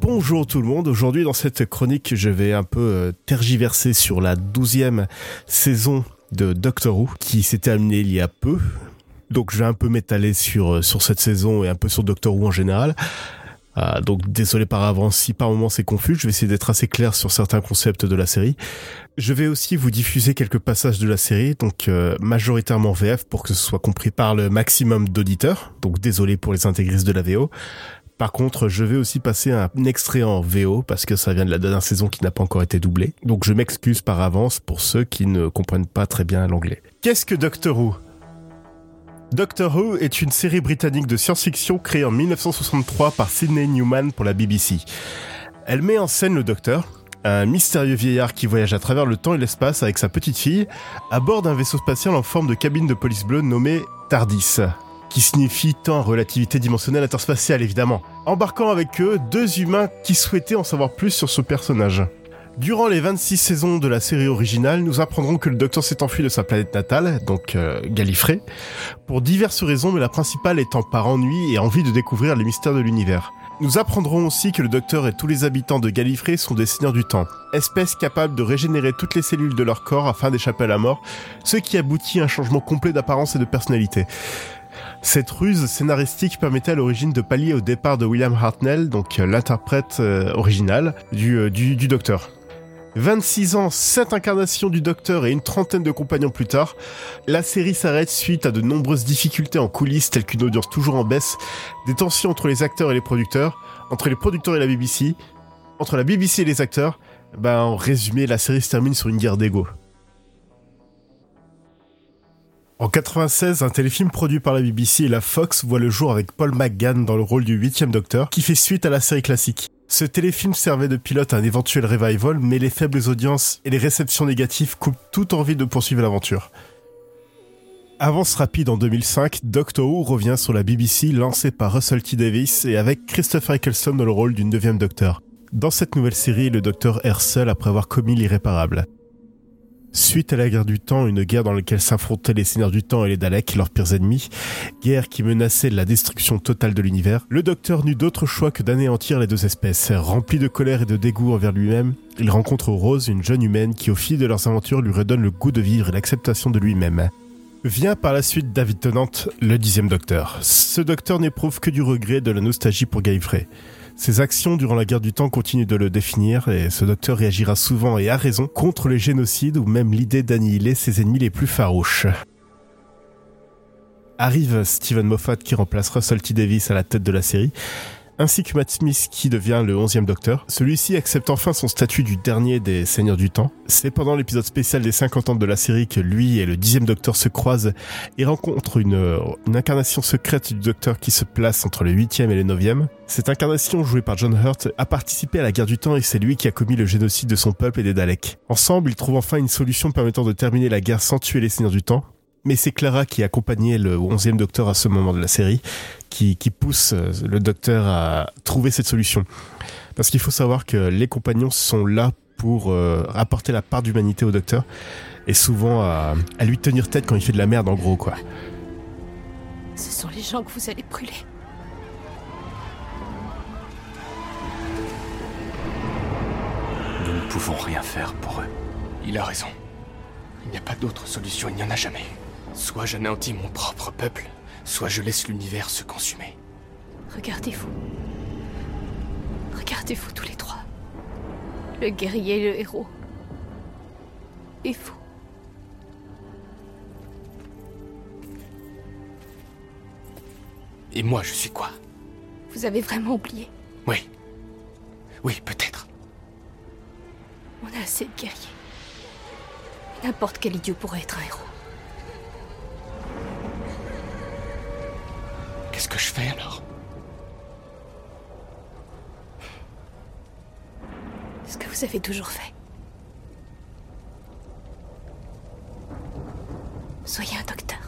Bonjour tout le monde, aujourd'hui dans cette chronique je vais un peu euh, tergiverser sur la douzième saison de Doctor Who qui s'est terminée il y a peu. Donc je vais un peu m'étaler sur, euh, sur cette saison et un peu sur Doctor Who en général. Euh, donc désolé par avance si par moment c'est confus, je vais essayer d'être assez clair sur certains concepts de la série. Je vais aussi vous diffuser quelques passages de la série, donc majoritairement VF pour que ce soit compris par le maximum d'auditeurs. Donc désolé pour les intégristes de la VO. Par contre, je vais aussi passer un extrait en VO parce que ça vient de la dernière saison qui n'a pas encore été doublée. Donc je m'excuse par avance pour ceux qui ne comprennent pas très bien l'anglais. Qu'est-ce que Doctor Who? Doctor Who est une série britannique de science-fiction créée en 1963 par Sidney Newman pour la BBC. Elle met en scène le Docteur, un mystérieux vieillard qui voyage à travers le temps et l'espace avec sa petite fille, à bord d'un vaisseau spatial en forme de cabine de police bleue nommé TARDIS qui signifie temps relativité dimensionnelle interspatiale évidemment, embarquant avec eux deux humains qui souhaitaient en savoir plus sur ce personnage. Durant les 26 saisons de la série originale, nous apprendrons que le Docteur s'est enfui de sa planète natale, donc euh, Gallifrey, pour diverses raisons, mais la principale étant par ennui et envie de découvrir les mystères de l'univers. Nous apprendrons aussi que le Docteur et tous les habitants de Gallifrey sont des seigneurs du temps, espèces capables de régénérer toutes les cellules de leur corps afin d'échapper à la mort, ce qui aboutit à un changement complet d'apparence et de personnalité. Cette ruse scénaristique permettait à l'origine de pallier au départ de William Hartnell, donc euh, l'interprète euh, original euh, du, du, Docteur. 26 ans, 7 incarnations du Docteur et une trentaine de compagnons plus tard, la série s'arrête suite à de nombreuses difficultés en coulisses telles qu'une audience toujours en baisse, des tensions entre les acteurs et les producteurs, entre les producteurs et la BBC, entre la BBC et les acteurs. Ben, en résumé, la série se termine sur une guerre d'ego. En 96, un téléfilm produit par la BBC et la Fox voit le jour avec Paul McGann dans le rôle du huitième Docteur, qui fait suite à la série classique. Ce téléfilm servait de pilote à un éventuel revival, mais les faibles audiences et les réceptions négatives coupent toute envie de poursuivre l'aventure. Avance rapide en 2005, Doctor Who revient sur la BBC lancée par Russell T. Davis et avec Christopher Eccleston dans le rôle du neuvième Docteur. Dans cette nouvelle série, le Docteur erre seul après avoir commis l'irréparable. Suite à la guerre du temps, une guerre dans laquelle s'affrontaient les seigneurs du temps et les Daleks, leurs pires ennemis, guerre qui menaçait la destruction totale de l'univers, le docteur n'eut d'autre choix que d'anéantir les deux espèces. Rempli de colère et de dégoût envers lui-même, il rencontre Rose, une jeune humaine qui au fil de leurs aventures lui redonne le goût de vivre et l'acceptation de lui-même. Vient par la suite David Tennant, le dixième docteur. Ce docteur n'éprouve que du regret de la nostalgie pour Gallifrey. Ses actions durant la guerre du temps continuent de le définir et ce docteur réagira souvent et à raison contre les génocides ou même l'idée d'annihiler ses ennemis les plus farouches. Arrive Steven Moffat qui remplace Russell T. Davis à la tête de la série ainsi que Matt Smith qui devient le 11e docteur. Celui-ci accepte enfin son statut du dernier des Seigneurs du Temps. C'est pendant l'épisode spécial des 50 ans de la série que lui et le 10e docteur se croisent et rencontrent une, incarnation secrète du docteur qui se place entre le 8e et le 9e. Cette incarnation, jouée par John Hurt, a participé à la guerre du temps et c'est lui qui a commis le génocide de son peuple et des Daleks. Ensemble, ils trouvent enfin une solution permettant de terminer la guerre sans tuer les Seigneurs du Temps, mais c'est Clara qui accompagnait le 11e docteur à ce moment de la série qui, pousse euh, le docteur à trouver cette solution. Parce qu'il faut savoir que les compagnons sont là pour euh, apporter la part d'humanité au docteur et souvent à, à, lui tenir tête quand il fait de la merde en gros quoi. Ce sont les gens que vous allez brûler. Nous ne pouvons rien faire pour eux. Il a raison. Il n'y a pas d'autre solution, il n'y en a jamais. Soit j'anéantis mon propre peuple, soit je laisse l'univers se consumer. Regardez-vous. Regardez-vous tous les trois. Le guerrier et le héros. Et vous. Et moi, je suis quoi? Vous avez vraiment oublié? Oui. Oui, peut-être. On a assez de guerriers. N'importe quel idiot pourrait être un héros. Qu'est-ce que je fais alors? Ce que vous avez toujours fait. Soyez un docteur.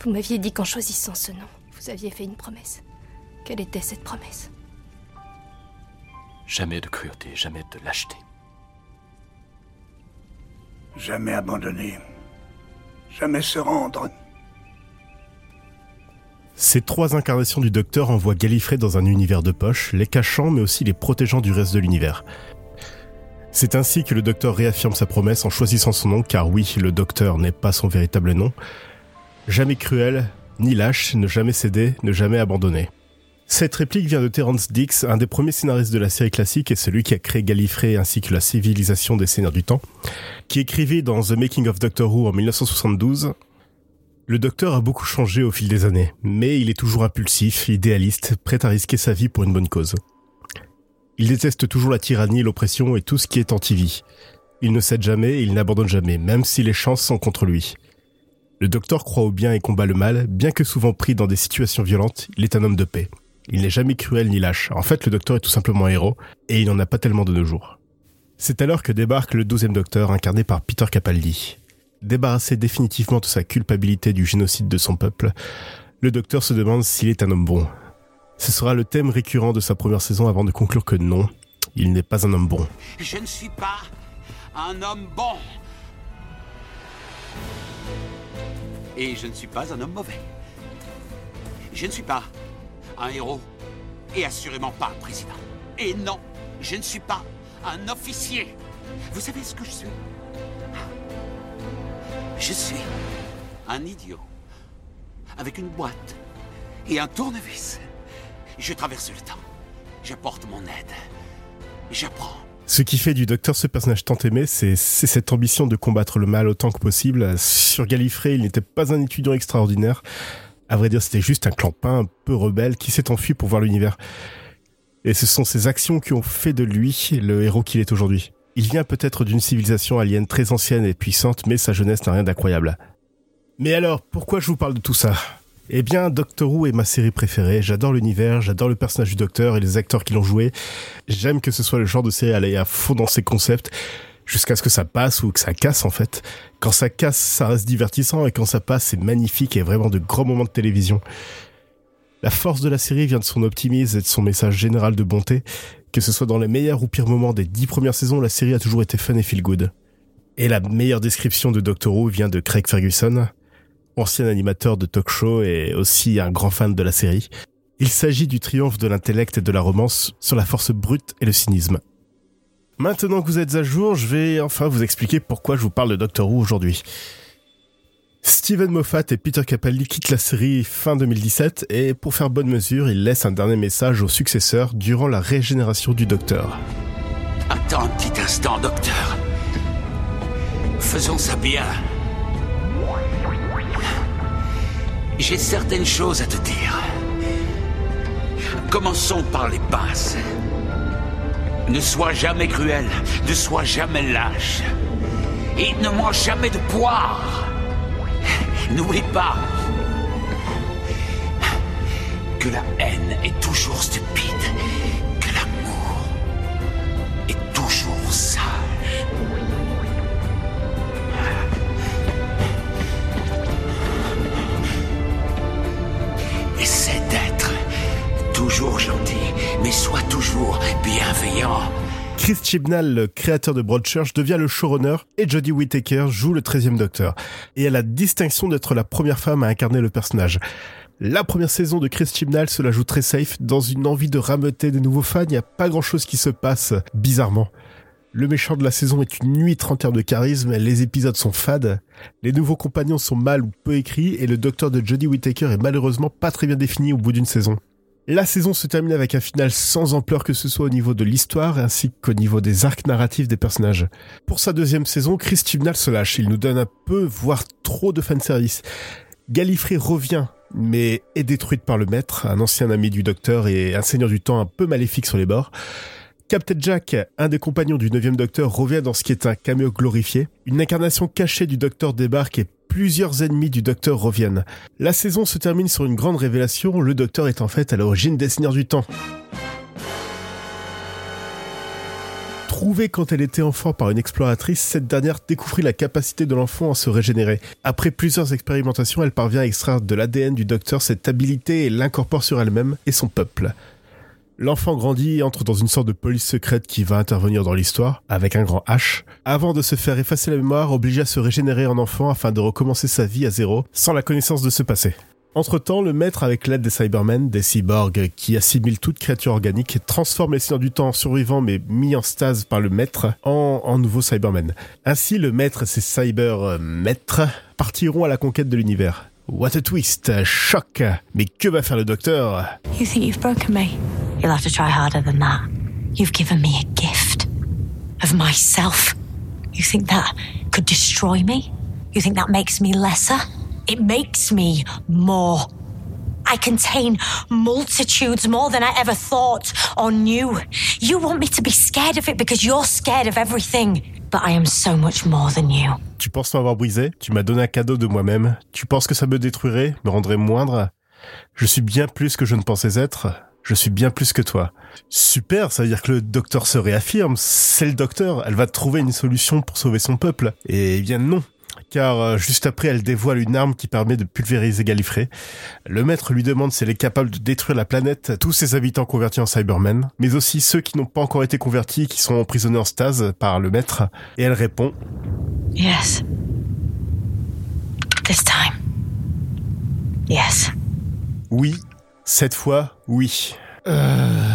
Vous m'aviez dit qu'en choisissant ce nom, vous aviez fait une promesse. Quelle était cette promesse? Jamais de cruauté, jamais de lâcheté. Jamais abandonner. Jamais se rendre. Ces trois incarnations du Docteur envoient Gallifrey dans un univers de poche, les cachant mais aussi les protégeant du reste de l'univers. C'est ainsi que le Docteur réaffirme sa promesse en choisissant son nom, car oui, le Docteur n'est pas son véritable nom. Jamais cruel, ni lâche, ne jamais céder, ne jamais abandonner. Cette réplique vient de Terence Dix, un des premiers scénaristes de la série classique et celui qui a créé Gallifrey ainsi que la civilisation des Seigneurs du Temps, qui écrivait dans The Making of Doctor Who en 1972 le docteur a beaucoup changé au fil des années, mais il est toujours impulsif, idéaliste, prêt à risquer sa vie pour une bonne cause. Il déteste toujours la tyrannie, l'oppression et tout ce qui est anti-vie. Il ne cède jamais et il n'abandonne jamais, même si les chances sont contre lui. Le docteur croit au bien et combat le mal, bien que souvent pris dans des situations violentes, il est un homme de paix. Il n'est jamais cruel ni lâche. En fait, le docteur est tout simplement héros, et il n'en a pas tellement de nos jours. C'est alors que débarque le douzième docteur, incarné par Peter Capaldi. Débarrassé définitivement de sa culpabilité du génocide de son peuple, le docteur se demande s'il est un homme bon. Ce sera le thème récurrent de sa première saison avant de conclure que non, il n'est pas un homme bon. Je ne suis pas un homme bon. Et je ne suis pas un homme mauvais. Je ne suis pas un héros. Et assurément pas un président. Et non, je ne suis pas un officier. Vous savez ce que je suis? Je suis un idiot. Avec une boîte et un tournevis. Je traverse le temps. J'apporte mon aide. J'apprends. Ce qui fait du docteur ce personnage tant aimé, c'est cette ambition de combattre le mal autant que possible. Sur Gallifrey, il n'était pas un étudiant extraordinaire. À vrai dire, c'était juste un clampin un peu rebelle qui s'est enfui pour voir l'univers. Et ce sont ses actions qui ont fait de lui le héros qu'il est aujourd'hui. Il vient peut-être d'une civilisation alien très ancienne et puissante, mais sa jeunesse n'a rien d'incroyable. Mais alors, pourquoi je vous parle de tout ça? Eh bien, Doctor Who est ma série préférée. J'adore l'univers, j'adore le personnage du Docteur et les acteurs qui l'ont joué. J'aime que ce soit le genre de série à aller à fond dans ses concepts jusqu'à ce que ça passe ou que ça casse en fait. Quand ça casse, ça reste divertissant et quand ça passe, c'est magnifique et vraiment de grands moments de télévision. La force de la série vient de son optimisme et de son message général de bonté. Que ce soit dans les meilleurs ou pires moments des dix premières saisons, la série a toujours été fun et feel good. Et la meilleure description de Doctor Who vient de Craig Ferguson, ancien animateur de talk show et aussi un grand fan de la série. Il s'agit du triomphe de l'intellect et de la romance sur la force brute et le cynisme. Maintenant que vous êtes à jour, je vais enfin vous expliquer pourquoi je vous parle de Doctor Who aujourd'hui. Steven Moffat et Peter Capaldi quittent la série fin 2017 et pour faire bonne mesure, ils laissent un dernier message aux successeurs durant la régénération du Docteur. Attends un petit instant, docteur. Faisons ça bien. J'ai certaines choses à te dire. Commençons par les bases. Ne sois jamais cruel, ne sois jamais lâche. Et ne mange jamais de poire. N'oublie pas que la haine est toujours stupide, Chibnall, le créateur de Broadchurch, devient le showrunner et Jodie Whittaker joue le 13e Docteur. Et a la distinction d'être la première femme à incarner le personnage. La première saison de Chris Chibnall se la joue très safe, dans une envie de rameuter de nouveaux fans, il n'y a pas grand chose qui se passe, bizarrement. Le méchant de la saison est une nuit en termes de charisme, les épisodes sont fades, les nouveaux compagnons sont mal ou peu écrits, et le docteur de Jodie Whittaker est malheureusement pas très bien défini au bout d'une saison. La saison se termine avec un final sans ampleur que ce soit au niveau de l'histoire ainsi qu'au niveau des arcs narratifs des personnages. Pour sa deuxième saison, Chris Chibnall se lâche, il nous donne un peu, voire trop de fanservice. Gallifrey revient, mais est détruite par le maître, un ancien ami du docteur et un seigneur du temps un peu maléfique sur les bords. Captain Jack, un des compagnons du 9 docteur, revient dans ce qui est un caméo glorifié. Une incarnation cachée du docteur débarque et plusieurs ennemis du docteur reviennent. La saison se termine sur une grande révélation, le docteur est en fait à l'origine des Seigneurs du Temps. Trouvée quand elle était enfant par une exploratrice, cette dernière découvrit la capacité de l'enfant à se régénérer. Après plusieurs expérimentations, elle parvient à extraire de l'ADN du docteur cette habilité et l'incorpore sur elle-même et son peuple. L'enfant grandit entre dans une sorte de police secrète qui va intervenir dans l'histoire, avec un grand H, avant de se faire effacer la mémoire, obligé à se régénérer en enfant afin de recommencer sa vie à zéro, sans la connaissance de ce passé. Entre-temps, le maître, avec l'aide des Cybermen, des cyborgs qui assimilent toute créature organique, transforme les seigneurs du temps survivants mais mis en stase par le maître en, en nouveaux Cybermen. Ainsi, le maître et ses cyber-maîtres partiront à la conquête de l'univers. What a twist, choc. Mais que va faire le docteur? You think you've broken me? You'll have to try harder than that. You've given me a gift of myself. You think that could destroy me? You think that makes me lesser? It makes me more. I contain multitudes more than I ever thought or knew. You want me to be scared of it because you're scared of everything. But I am so much more than you. Tu penses m'avoir brisé Tu m'as donné un cadeau de moi-même. Tu penses que ça me détruirait, me rendrait moindre Je suis bien plus que je ne pensais être. Je suis bien plus que toi. Super, ça veut dire que le docteur se réaffirme. C'est le docteur. Elle va trouver une solution pour sauver son peuple. Et bien non car euh, juste après elle dévoile une arme qui permet de pulvériser Gallifrey. Le maître lui demande si elle est capable de détruire la planète, tous ses habitants convertis en Cybermen, mais aussi ceux qui n'ont pas encore été convertis, qui sont emprisonnés en stase par le maître, et elle répond Yes. This time. Yes. Oui, cette fois, oui. Euh...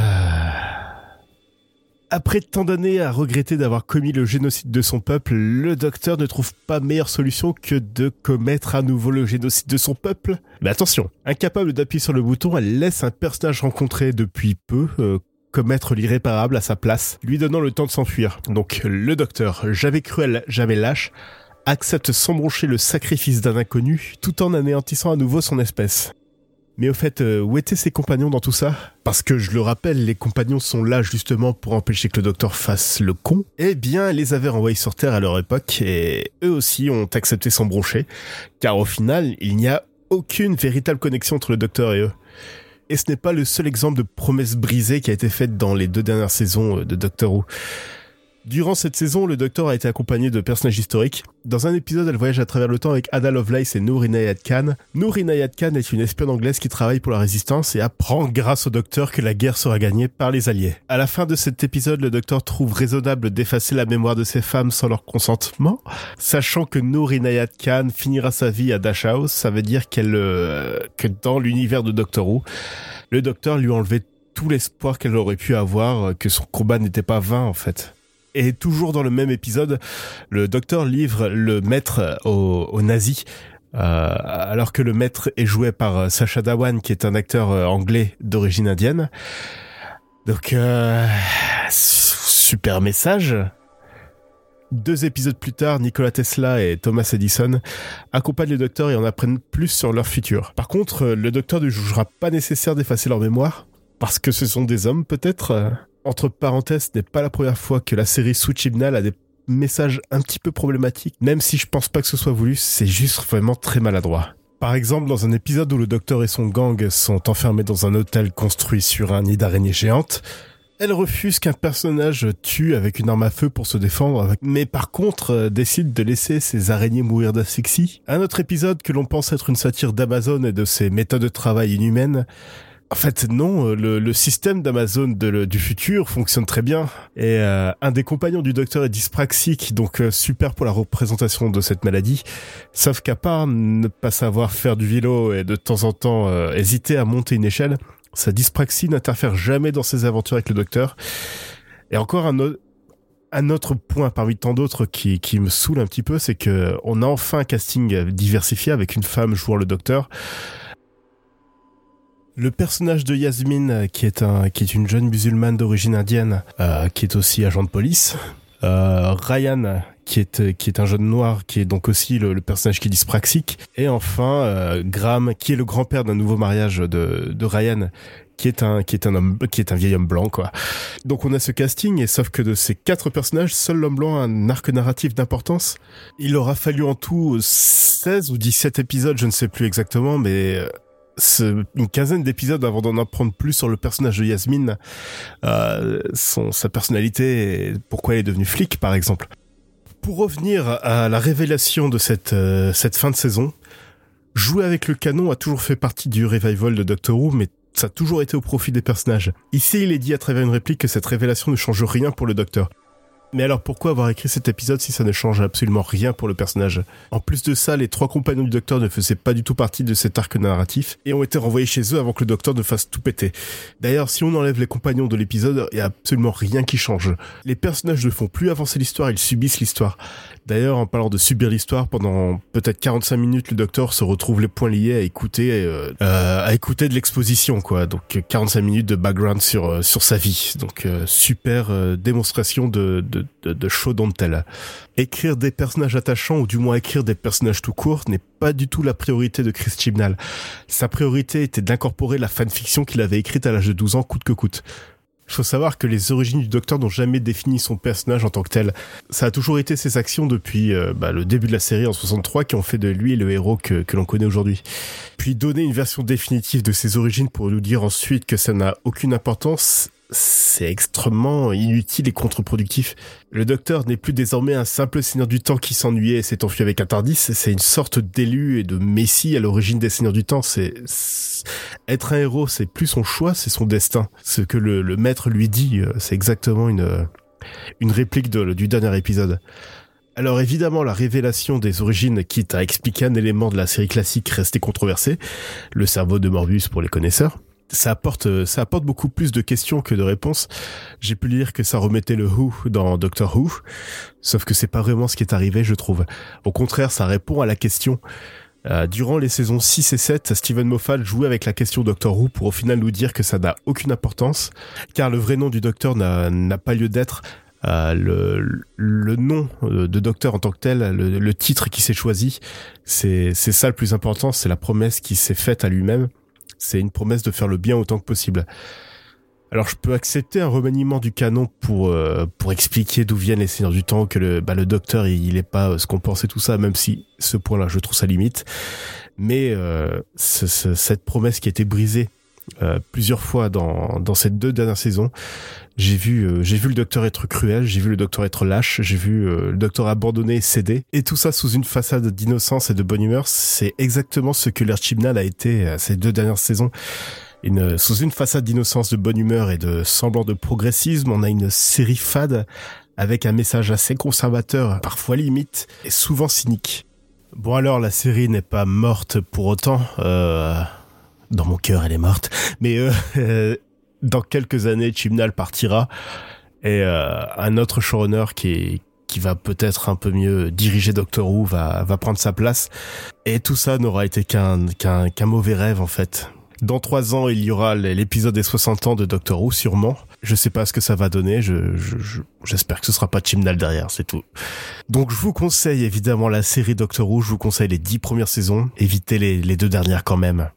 Après tant d'années à regretter d'avoir commis le génocide de son peuple, le docteur ne trouve pas meilleure solution que de commettre à nouveau le génocide de son peuple. Mais attention, incapable d'appuyer sur le bouton, elle laisse un personnage rencontré depuis peu euh, commettre l'irréparable à sa place, lui donnant le temps de s'enfuir. Donc le docteur, jamais cruel, jamais lâche, accepte sans broncher le sacrifice d'un inconnu tout en anéantissant à nouveau son espèce. Mais au fait, euh, où étaient ses compagnons dans tout ça? Parce que je le rappelle, les compagnons sont là justement pour empêcher que le docteur fasse le con. Eh bien, les avait renvoyés sur Terre à leur époque et eux aussi ont accepté son brochet, car au final, il n'y a aucune véritable connexion entre le docteur et eux. Et ce n'est pas le seul exemple de promesse brisée qui a été faite dans les deux dernières saisons euh, de Doctor Who. Durant cette saison, le Docteur a été accompagné de personnages historiques. Dans un épisode, elle voyage à travers le temps avec Ada Lovelace et Noor Inayat Khan. Noor Inayat Khan est une espionne anglaise qui travaille pour la résistance et apprend grâce au Docteur que la guerre sera gagnée par les Alliés. À la fin de cet épisode, le Docteur trouve raisonnable d'effacer la mémoire de ces femmes sans leur consentement. Sachant que Noor Inayat Khan finira sa vie à House, ça veut dire qu'elle, euh, que dans l'univers de Doctor Who, le Docteur lui a enlevé tout l'espoir qu'elle aurait pu avoir, que son combat n'était pas vain en fait. Et toujours dans le même épisode, le docteur livre le maître aux, nazis. Euh, alors que le maître est joué par Sacha Dhawan, qui est un acteur euh, anglais d'origine indienne. Donc, euh, super message. Deux épisodes plus tard, Nikola Tesla et Thomas Edison accompagnent le docteur et en apprennent plus sur leur futur. Par contre, le docteur ne jugera pas nécessaire d'effacer leur mémoire, parce que ce sont des hommes peut-être entre parenthèses, ce n'est pas la première fois que la série Switch Hymnal a des messages un petit peu problématiques, même si je pense pas que ce soit voulu, c'est juste vraiment très maladroit. Par exemple, dans un épisode où le docteur et son gang sont enfermés dans un hôtel construit sur un nid d'araignée géante, elle refuse qu'un personnage tue avec une arme à feu pour se défendre, mais par contre euh, décide de laisser ses araignées mourir d'asphyxie. Un autre épisode que l'on pense être une satire d'Amazon et de ses méthodes de travail inhumaines en fait, non, euh, le, le système d'Amazon du futur fonctionne très bien. Et euh, un des compagnons du docteur est dyspraxique, donc euh, super pour la représentation de cette maladie. Sauf qu'à part ne pas savoir faire du vélo et de temps en temps hésiter à monter une échelle, sa dyspraxie n'interfère jamais dans ses aventures avec le docteur. Et encore un autre point parmi tant d'autres qui, me saoule un petit peu, c'est que on a enfin un casting diversifié avec une femme jouant le docteur. Le personnage de Yasmine, euh, qui est un, qui est une jeune musulmane d'origine indienne, euh, qui est aussi agent de police. Euh, Ryan, qui est qui est un jeune noir, qui est donc aussi le, personnage qui est dyspraxique. Et enfin euh, Graham, qui est le grand-père d'un nouveau mariage de, de Ryan, qui est un qui est un homme qui est un vieil homme blanc quoi. Donc on a ce casting et sauf que de ces quatre personnages, seul l'homme blanc a un arc narratif d'importance. Il aura fallu en tout 16 ou 17 épisodes, je ne sais plus exactement, mais une quinzaine d'épisodes avant d'en apprendre plus sur le personnage de Yasmine, euh, son, sa personnalité et pourquoi elle est devenue flic, par exemple. Pour revenir à la révélation de cette, euh, cette fin de saison, jouer avec le canon a toujours fait partie du revival de Doctor Who, mais ça a toujours été au profit des personnages. Ici, il est dit à travers une réplique que cette révélation ne change rien pour le Docteur. Mais alors pourquoi avoir écrit cet épisode si ça ne change absolument rien pour le personnage? En plus de ça, les trois compagnons du docteur ne faisaient pas du tout partie de cet arc narratif et ont été renvoyés chez eux avant que le docteur ne fasse tout péter. D'ailleurs, si on enlève les compagnons de l'épisode, il n'y a absolument rien qui change. Les personnages ne font plus avancer l'histoire, ils subissent l'histoire. D'ailleurs, en parlant de subir l'histoire, pendant peut-être 45 minutes, le docteur se retrouve les poings liés à écouter, euh, euh, à écouter de l'exposition, quoi. Donc euh, 45 minutes de background sur euh, sur sa vie. Donc euh, super démonstration de de de, de. Écrire des personnages attachants ou du moins écrire des personnages tout court n'est pas du tout la priorité de Chris Chibnall. Sa priorité était d'incorporer la fanfiction qu'il avait écrite à l'âge de 12 ans coûte que coûte. Il faut savoir que les origines du Docteur n'ont jamais défini son personnage en tant que tel. Ça a toujours été ses actions depuis euh, bah, le début de la série en 63 qui ont fait de lui le héros que, que l'on connaît aujourd'hui. Puis donner une version définitive de ses origines pour nous dire ensuite que ça n'a aucune importance, c'est extrêmement inutile et contre-productif. Le Docteur n'est plus désormais un simple seigneur du temps qui s'ennuyait et s'est enfui avec un Tardis, c'est une sorte d'élu et de messie à l'origine des seigneurs du temps. C'est être un héros, c'est plus son choix, c'est son destin. Ce que le, maître lui dit, euh, c'est exactement une euh, une réplique du dernier épisode. Alors évidemment, la révélation des origines, quitte à expliquer un élément de la série classique resté controversé, le cerveau de Morbius pour les connaisseurs, ça apporte, euh, ça apporte beaucoup plus de questions que de réponses. J'ai pu lire que ça remettait le Who dans Doctor Who, sauf que c'est pas vraiment ce qui est arrivé, je trouve. Au contraire, ça répond à la question. Euh, durant les saisons 6 et 7, Steven Moffat jouait avec la question Doctor Who pour au final nous dire que ça n'a aucune importance, car le vrai nom du Docteur n'a pas lieu d'être. Euh, le, nom de Docteur en tant que tel, le, le titre qui s'est choisi, c'est ça le plus important, c'est la promesse qui s'est faite à lui-même. C'est une promesse de faire le bien autant que possible. Alors je peux accepter un remaniement du canon pour euh, pour expliquer d'où viennent les seigneurs du temps, que le bah, le docteur il, il est pas ce qu'on pensait tout ça, même si ce point-là je trouve ça limite. Mais euh, ce- ce- cette promesse qui a été brisée euh, plusieurs fois dans dans ces deux dernières saisons, j'ai vu euh, j'ai vu le docteur être cruel, j'ai vu le docteur être lâche, j'ai vu euh, le docteur abandonner et céder, et tout ça sous une façade d'innocence et de bonne humeur. C'est exactement ce que l'air Chibnall a été euh, ces deux dernières saisons une, sous une façade d'innocence, de bonne humeur et de semblant de progressisme, on a une série fade avec un message assez conservateur, parfois limite, et souvent cynique. Bon alors, la série n'est pas morte pour autant. Euh, dans mon cœur, elle est morte. Mais euh, euh, dans quelques années, Chibnall partira et euh, un autre showrunner qui qui va peut-être un peu mieux diriger Doctor Who va va prendre sa place et tout ça n'aura été qu'un qu'un mauvais rêve en fait. Dans trois ans, il y aura l'épisode des 60 ans de Doctor Who, sûrement. Je sais pas ce que ça va donner. Je, je- je- j'espère que ce sera pas Chimnal derrière, c'est tout. Donc, je vous conseille évidemment la série Doctor Who. Je vous conseille les dix premières saisons. Évitez les, les deux dernières quand même.